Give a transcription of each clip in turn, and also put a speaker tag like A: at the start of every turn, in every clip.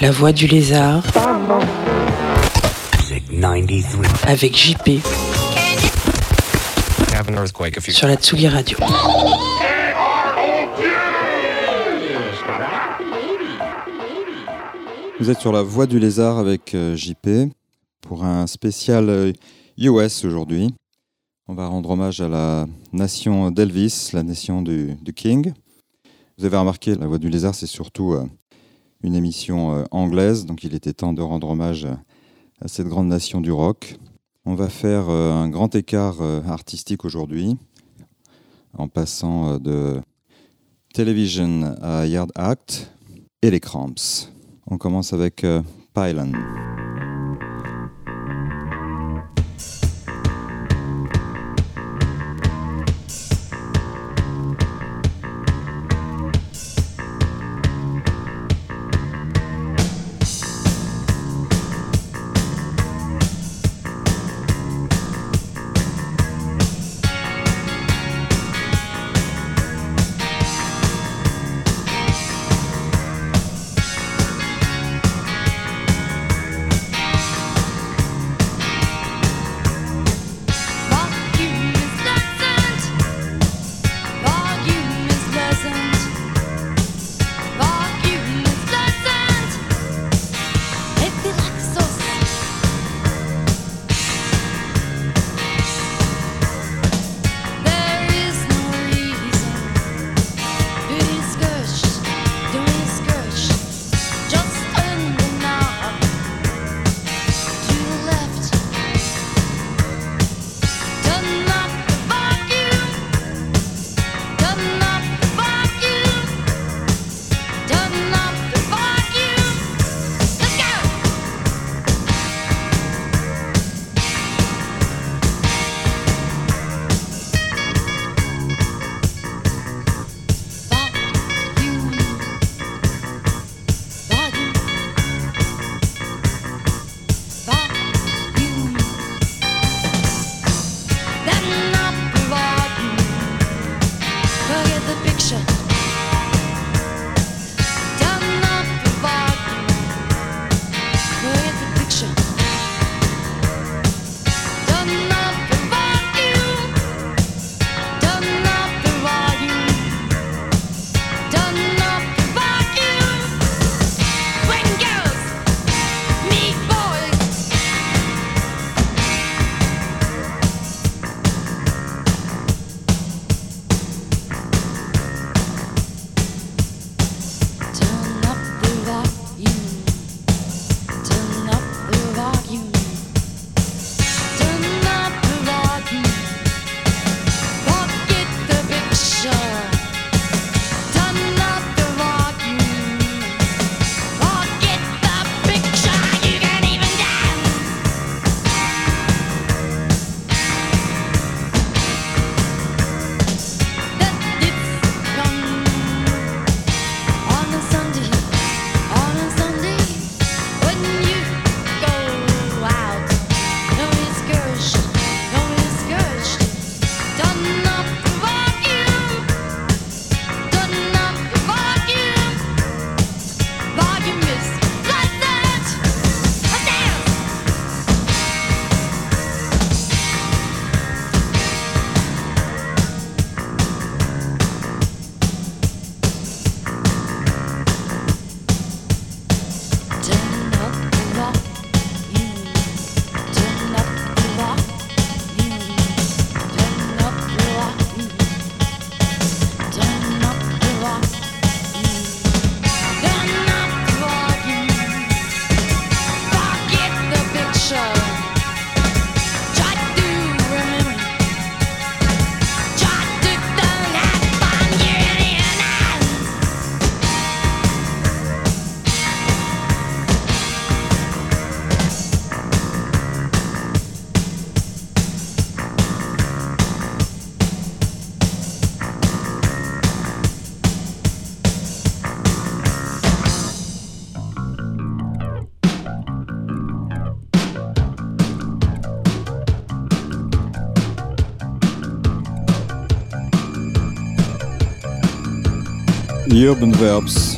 A: La voix du lézard. Avec JP. Sur la Tsugi Radio.
B: Vous êtes sur la voie du lézard avec euh, JP pour un spécial euh, US aujourd'hui. On va rendre hommage à la nation d'Elvis, la nation du King. Vous avez remarqué, La Voix du Lézard, c'est surtout euh, une émission euh, anglaise, donc il était temps de rendre hommage euh, à cette grande nation du rock. On va faire un grand écart artistique aujourd'hui, en passant de Television à Yard Act et les Cramps. On commence avec Pylon. Nebenverbs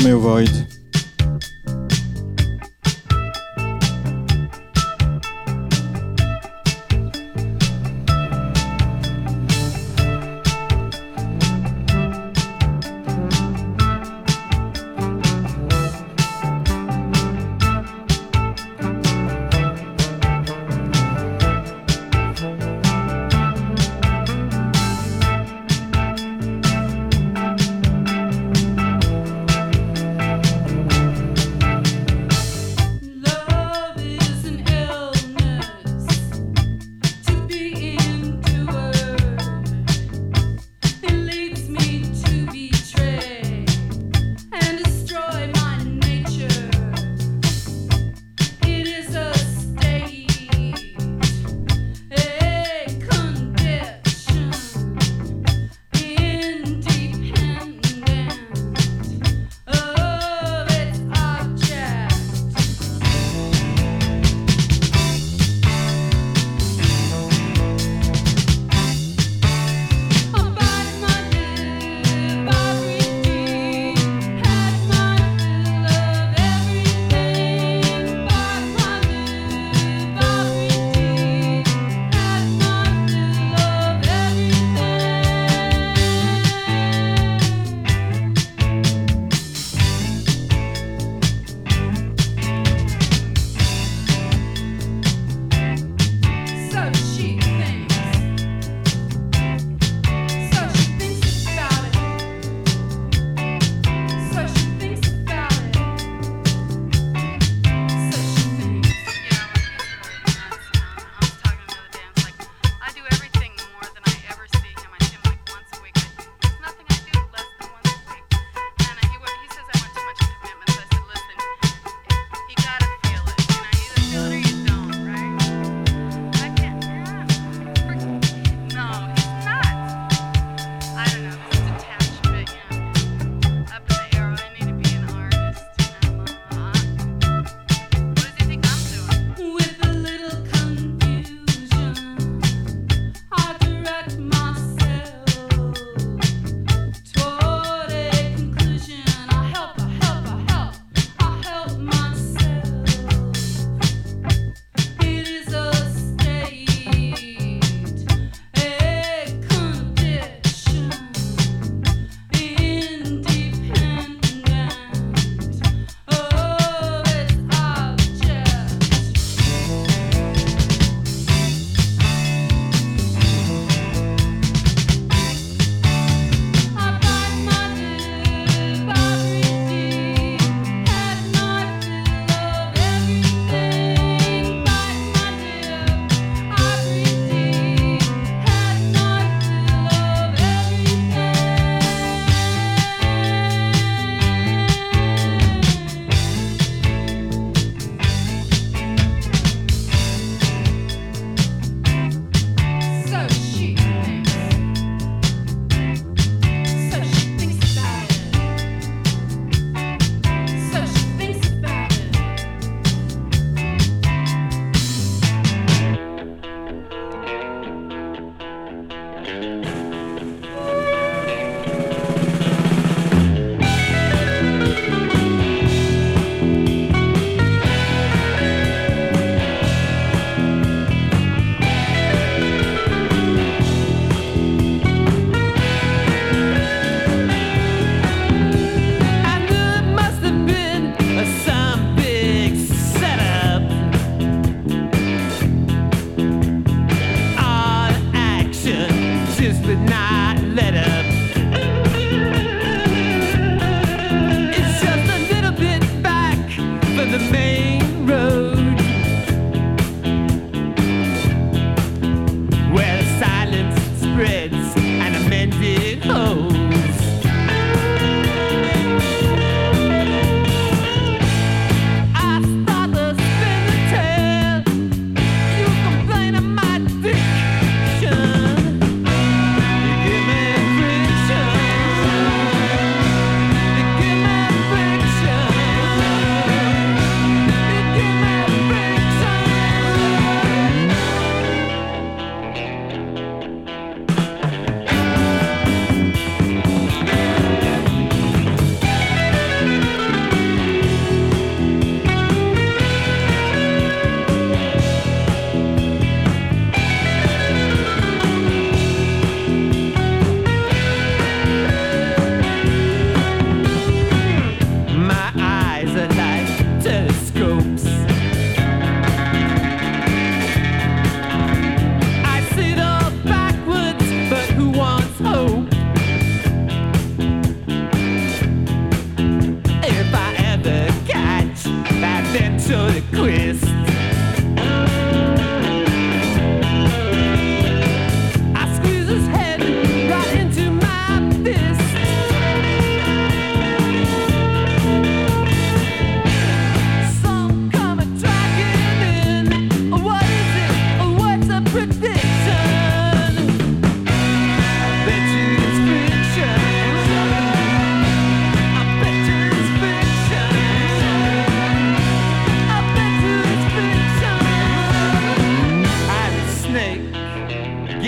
C: Romeo Void.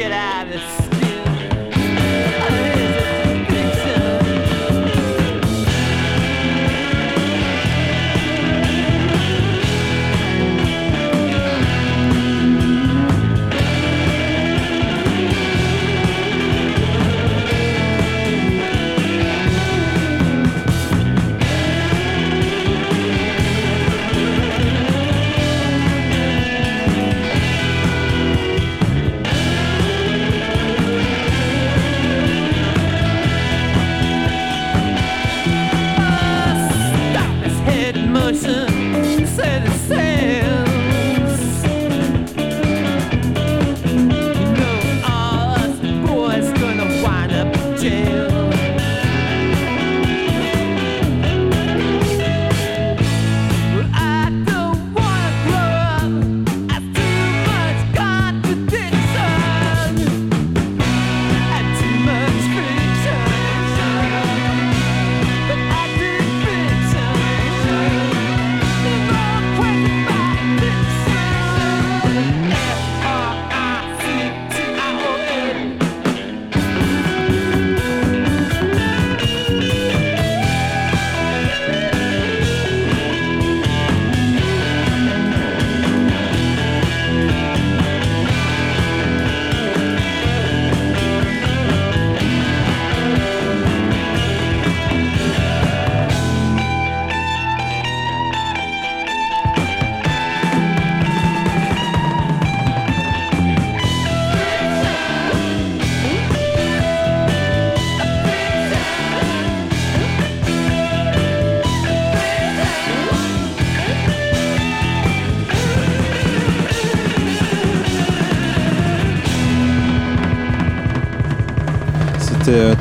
D: Get out of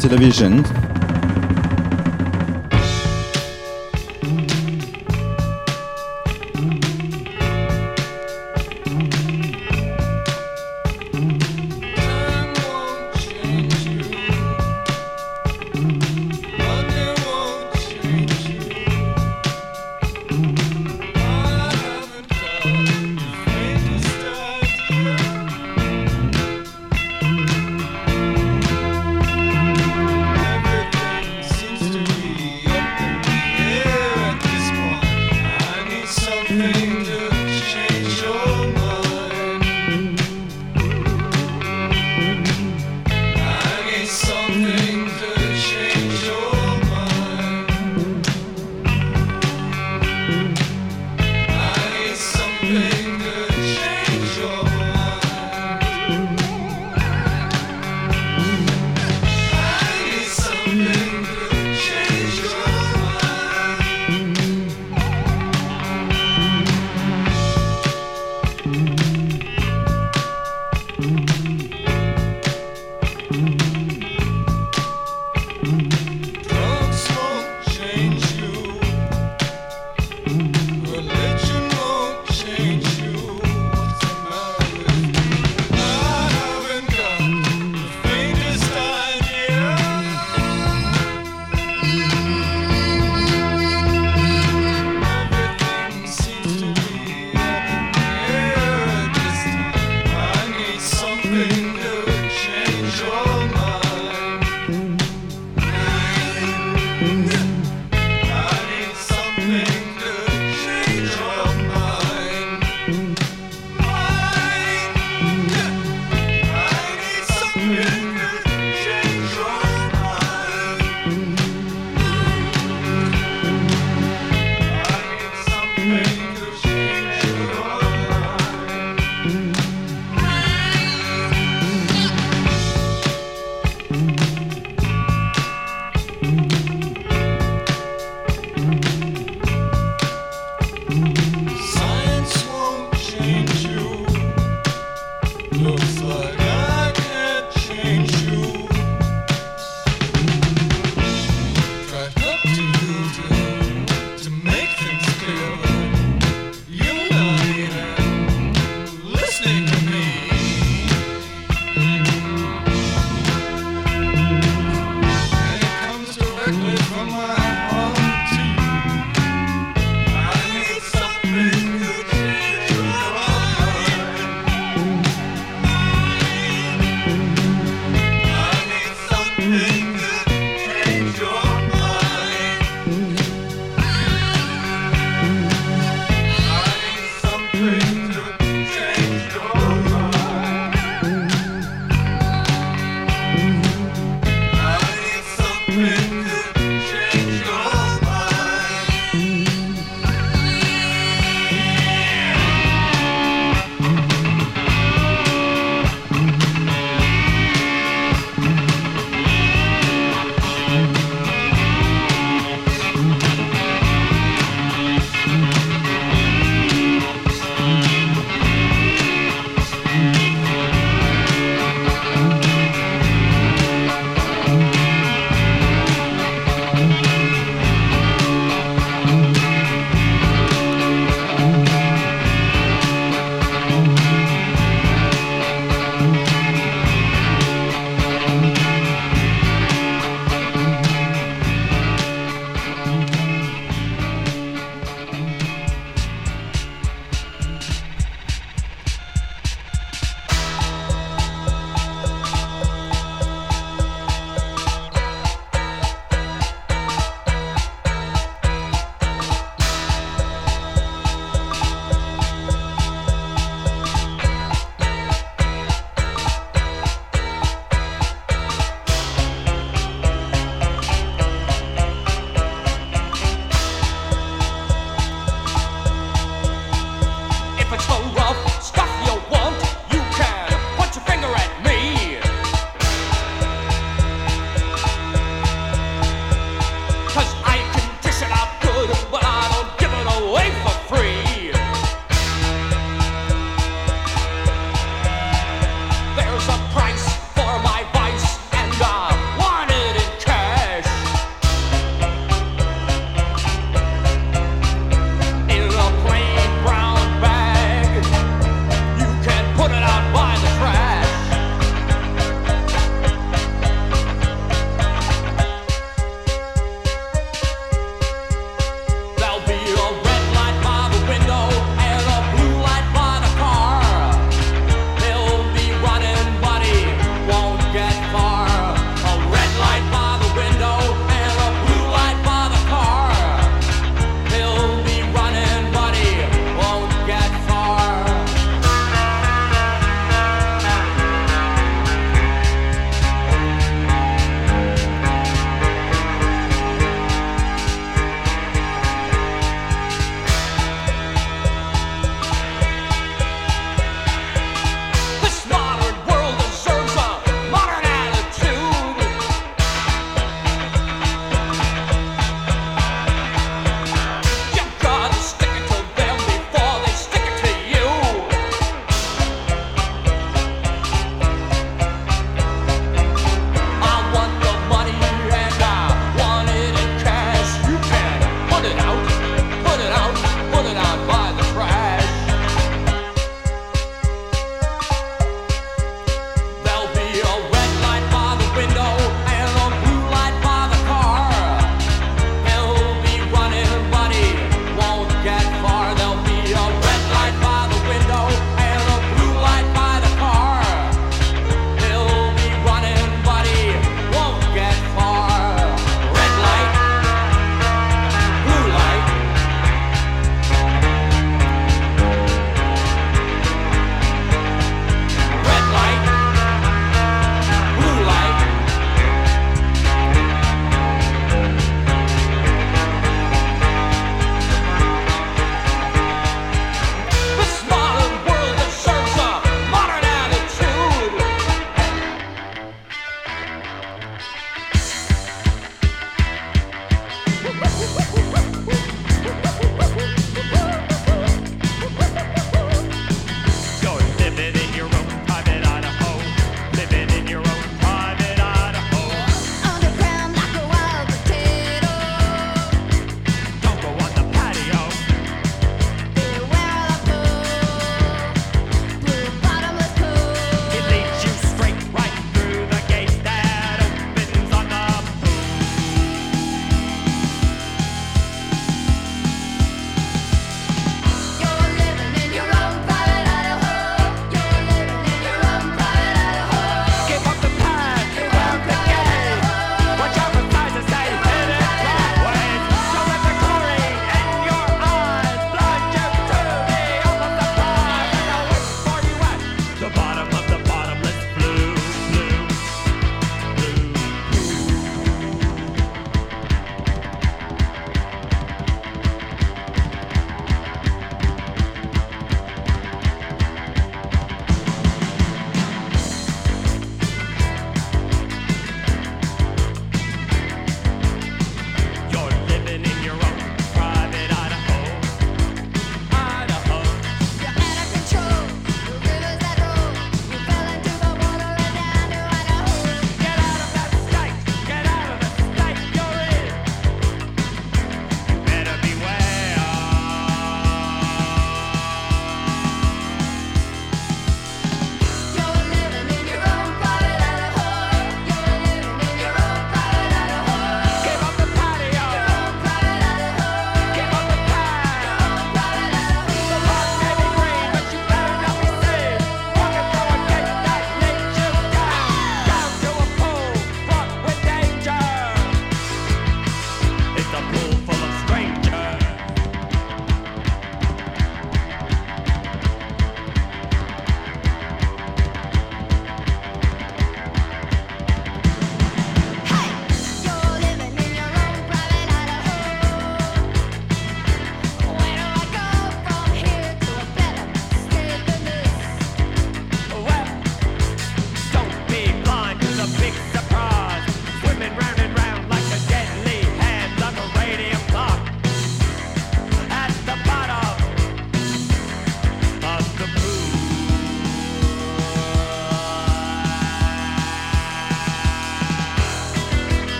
E: Television.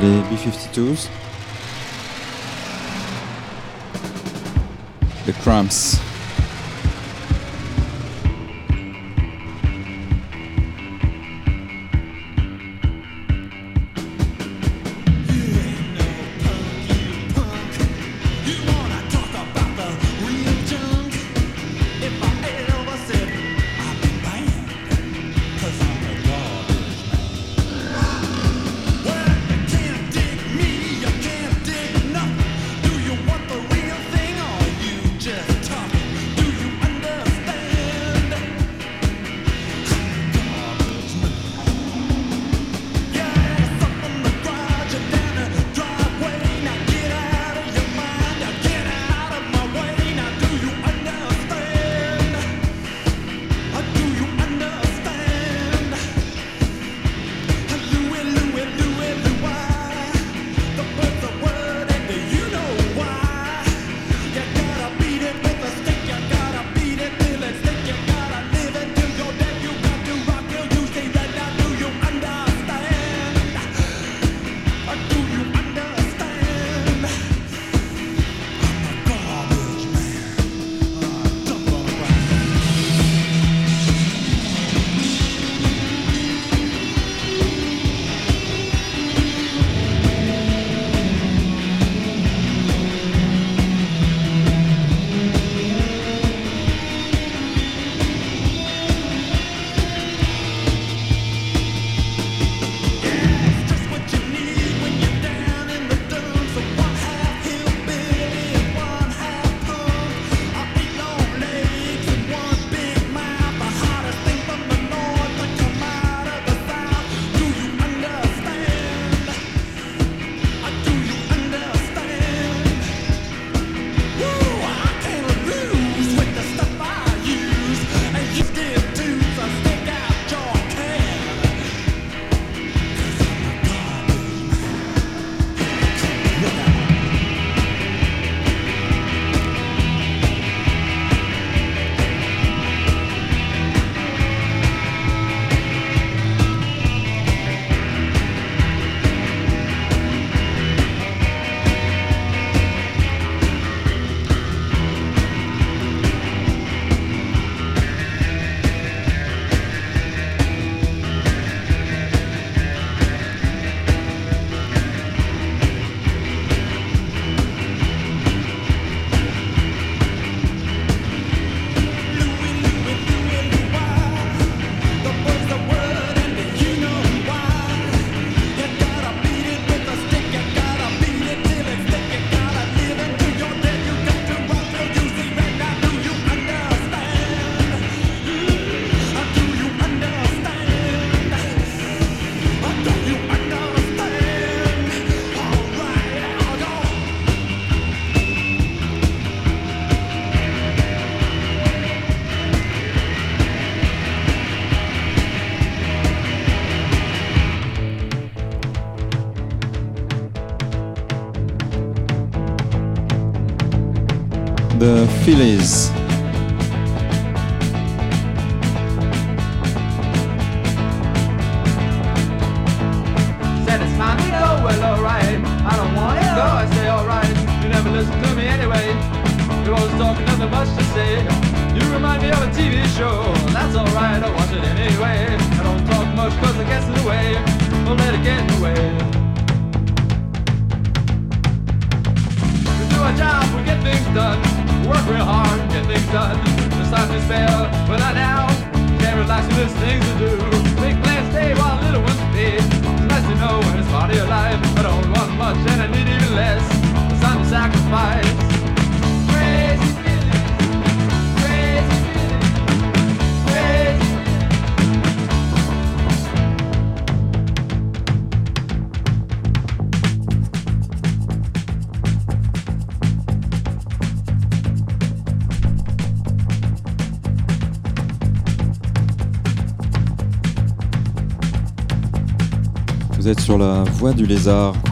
F: les B-52s. The Cramps. Feelies. sur la voie du lézard.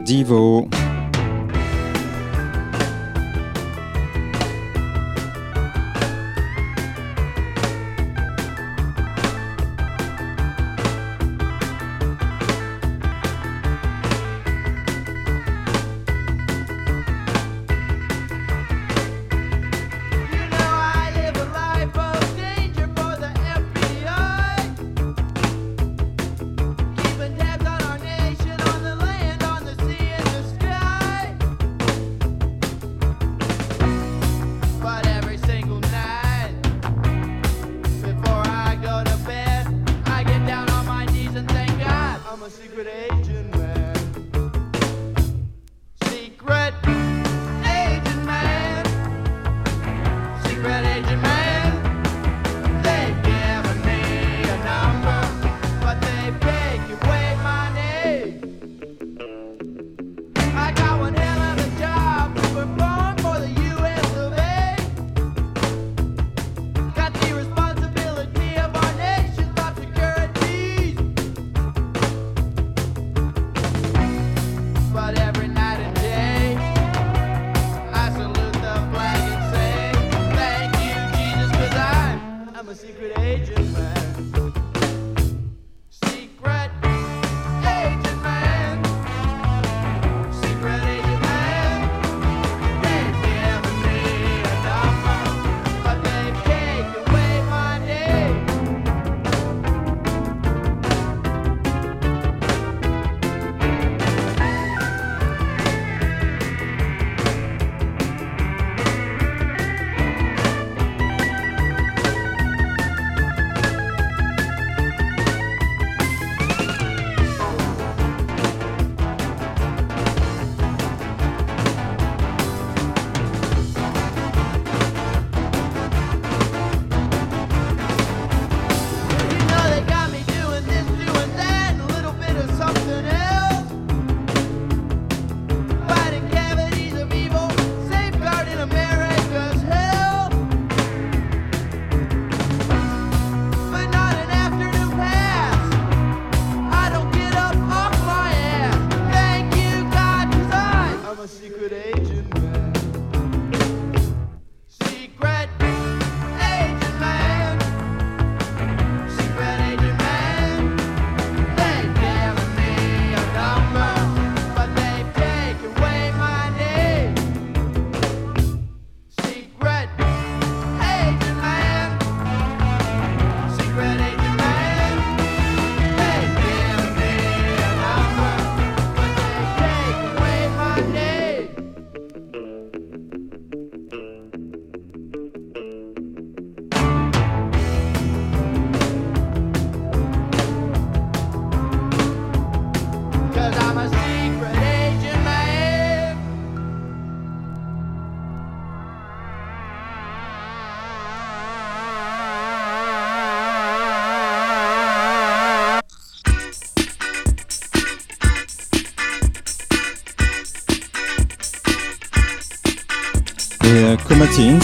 G: Divo. 平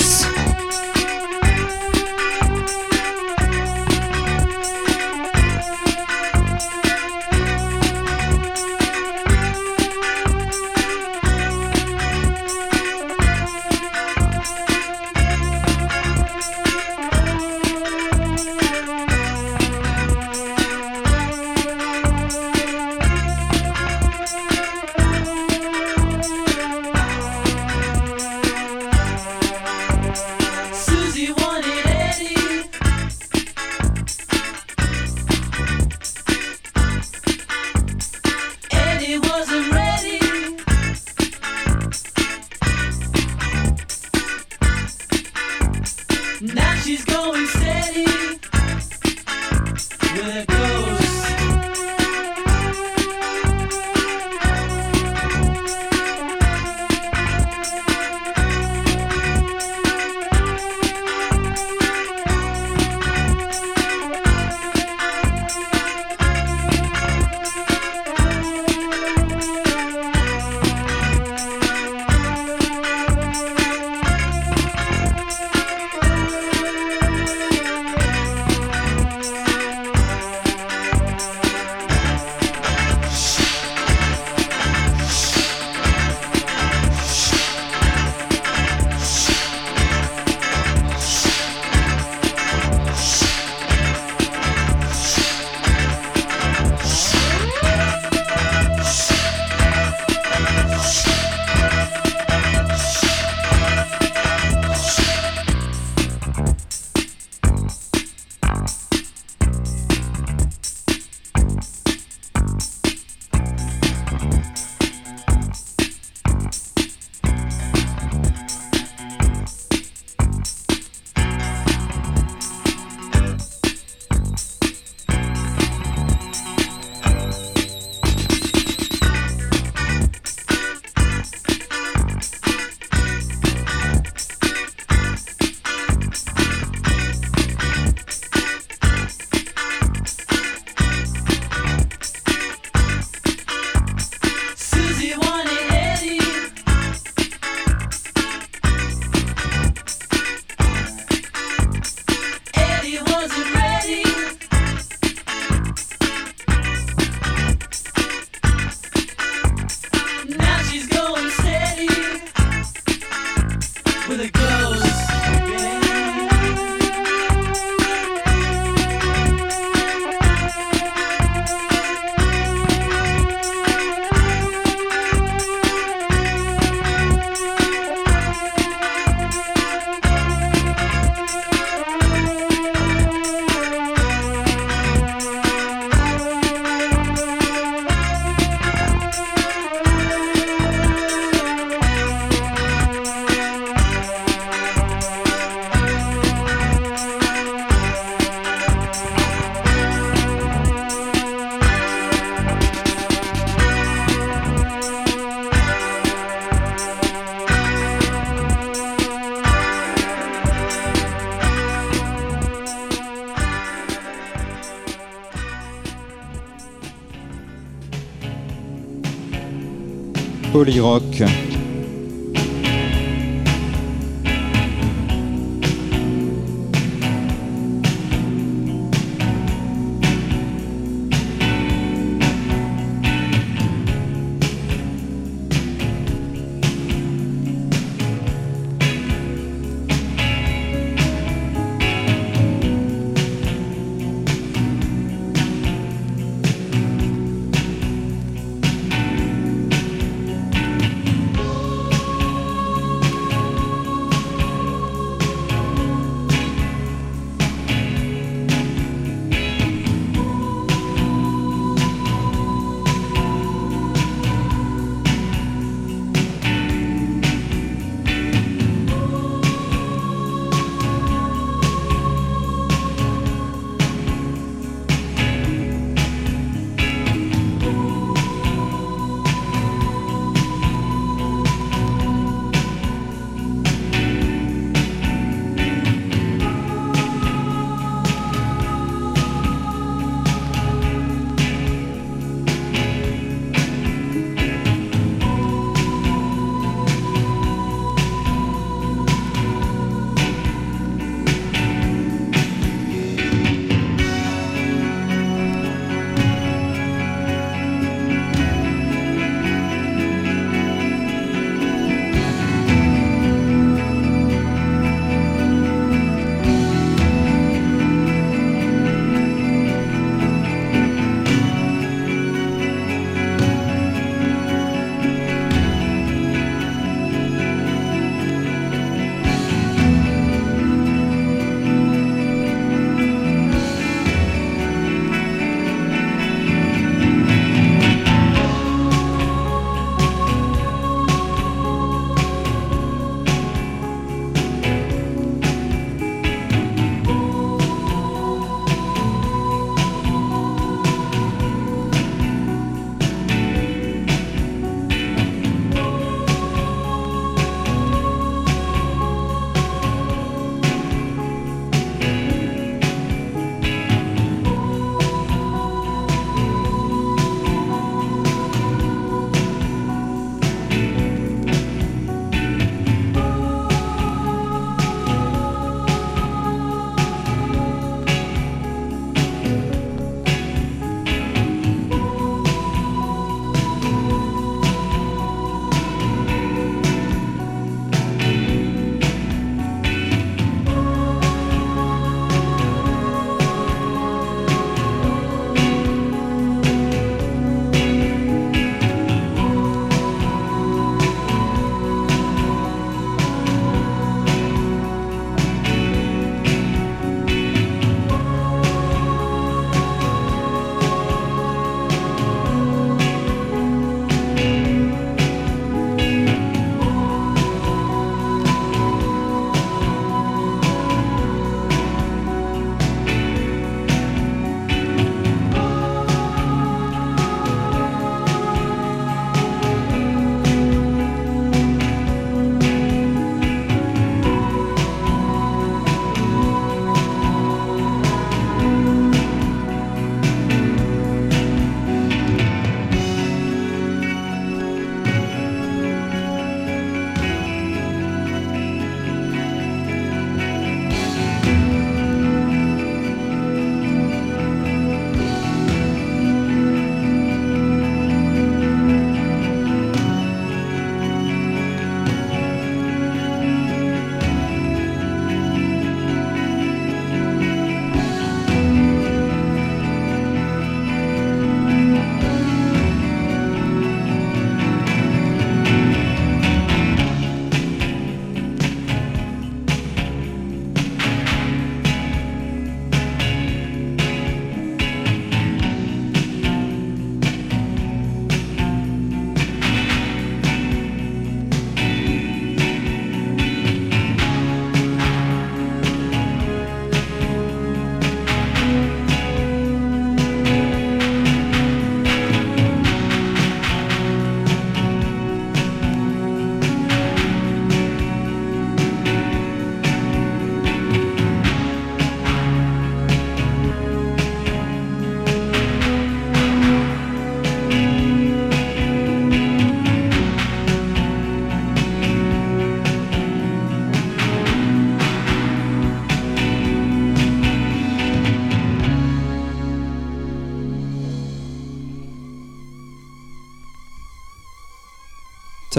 G: Jolly
H: Rock.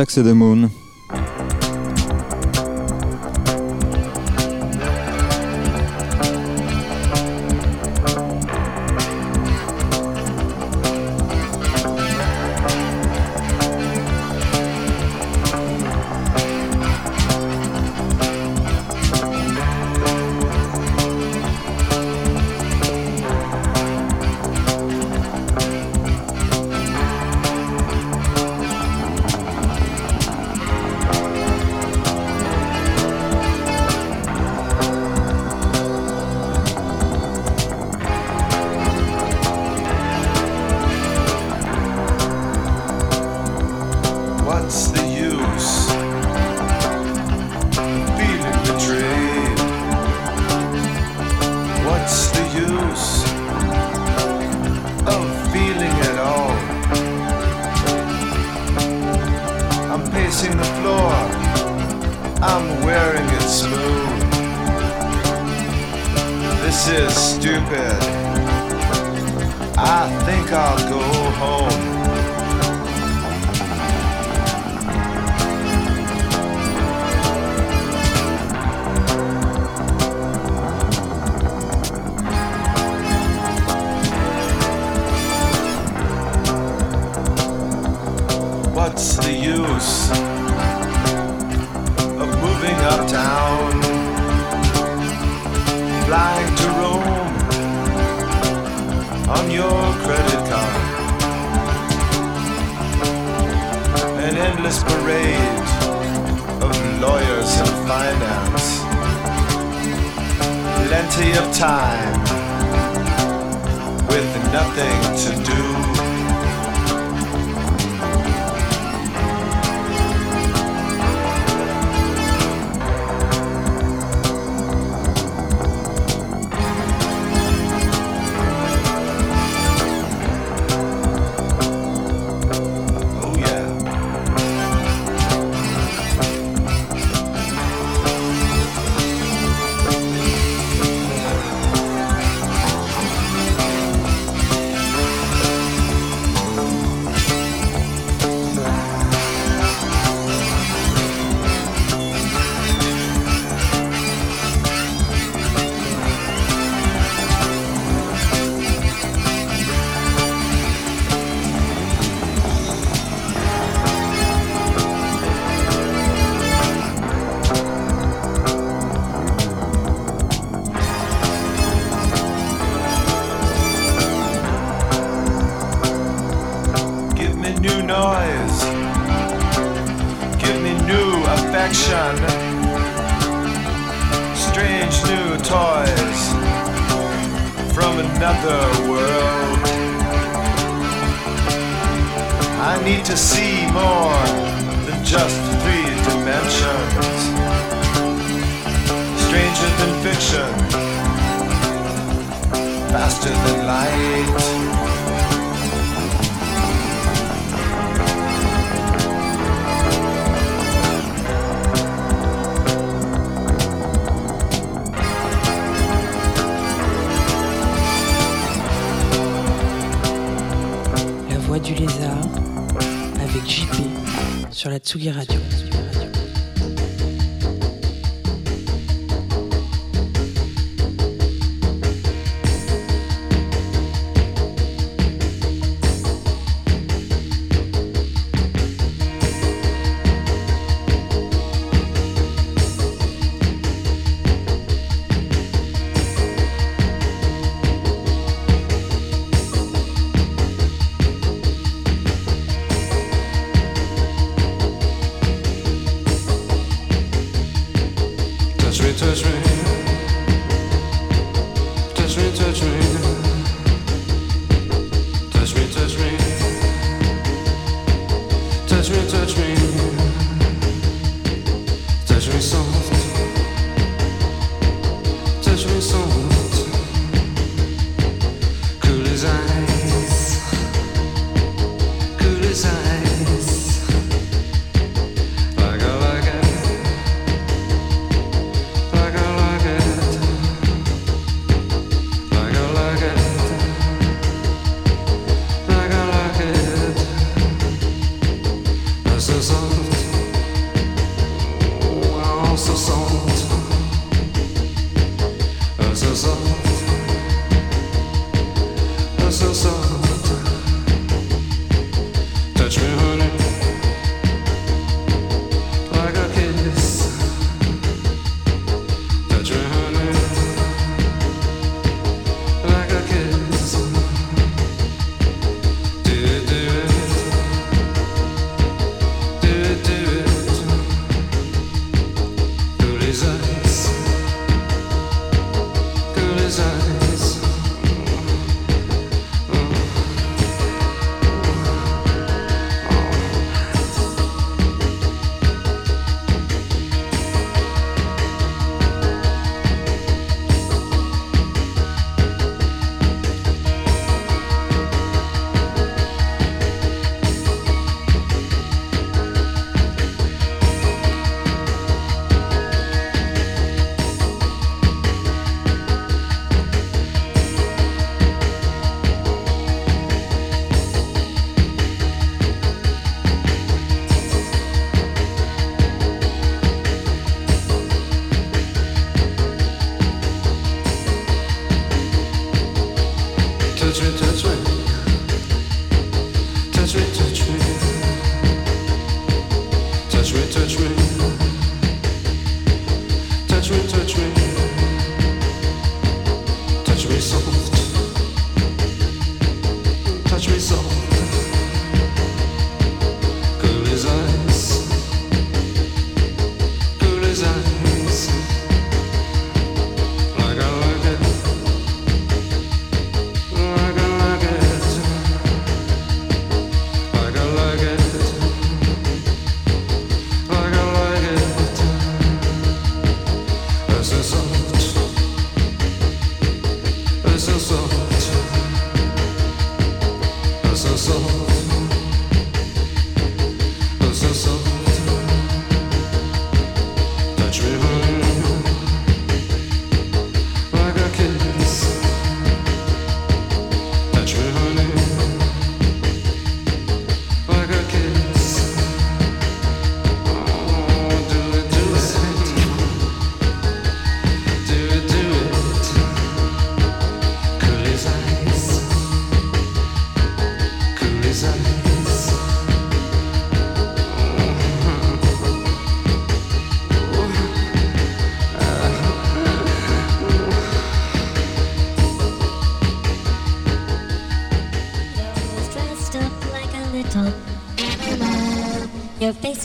F: Taxi the.
I: What's the use? Feeling betrayed. What's the use of feeling at all? I'm pacing the floor. I'm wearing it smooth. This is stupid. I think I'll go home. Plenty of time with nothing to do. New noise. Give me new affection. Strange new toys from another world. I need to see more than just three dimensions. Stranger than fiction. Faster than light.
A: Sur la Tsugi Radio.
J: so, so. Touch me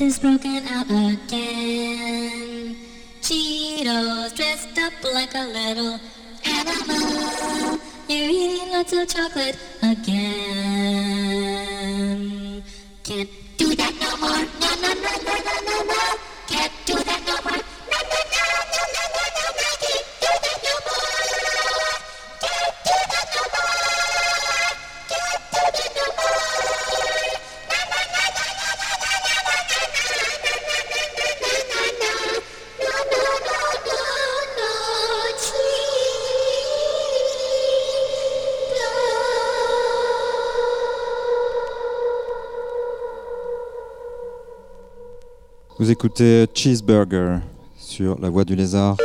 K: is broken out again. Cheetos dressed up like a little animal. You're eating lots of chocolate.
L: vous Cheeseburger sur la voie du lézard.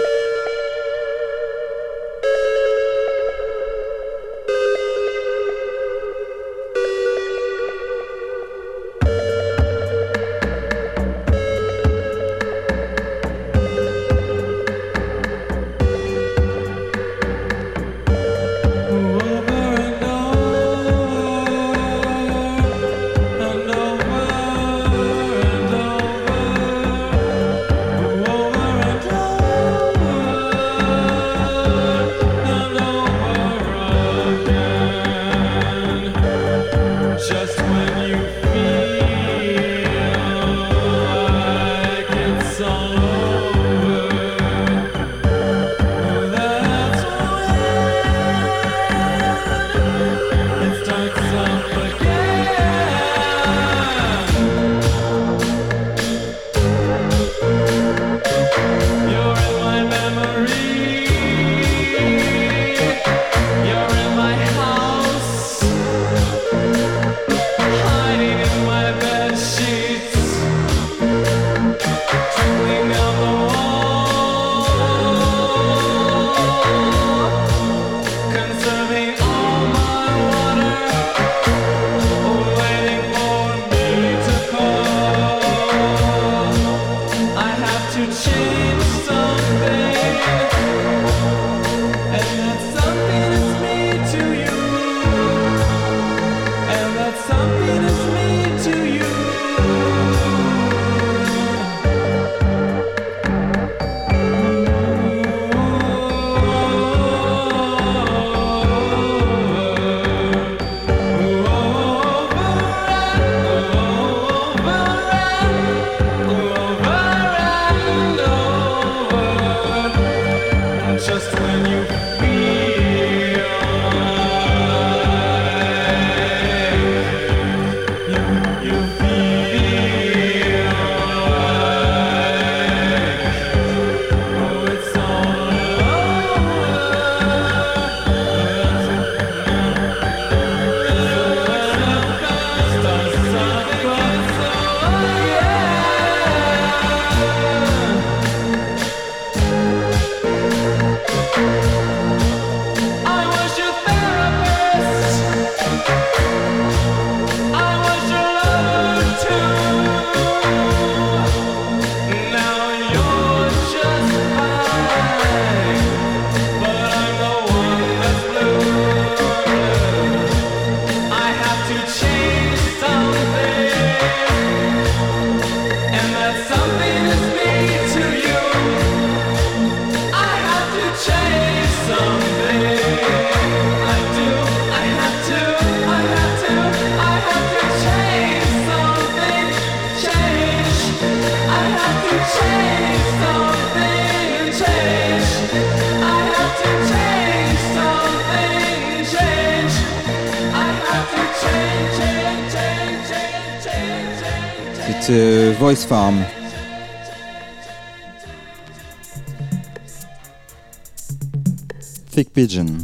M: C'est Voice Farm. Thick Pigeon.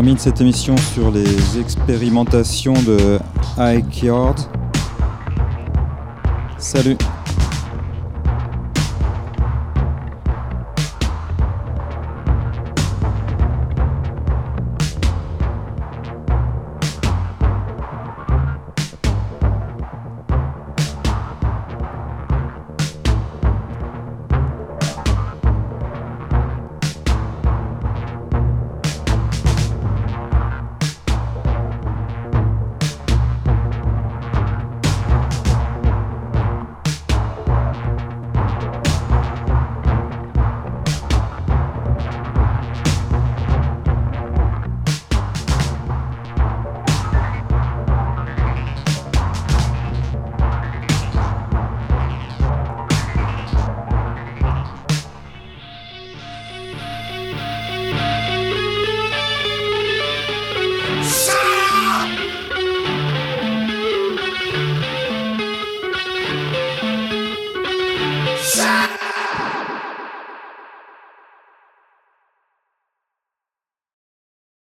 H: Termine cette émission sur les expérimentations de Yard. Salut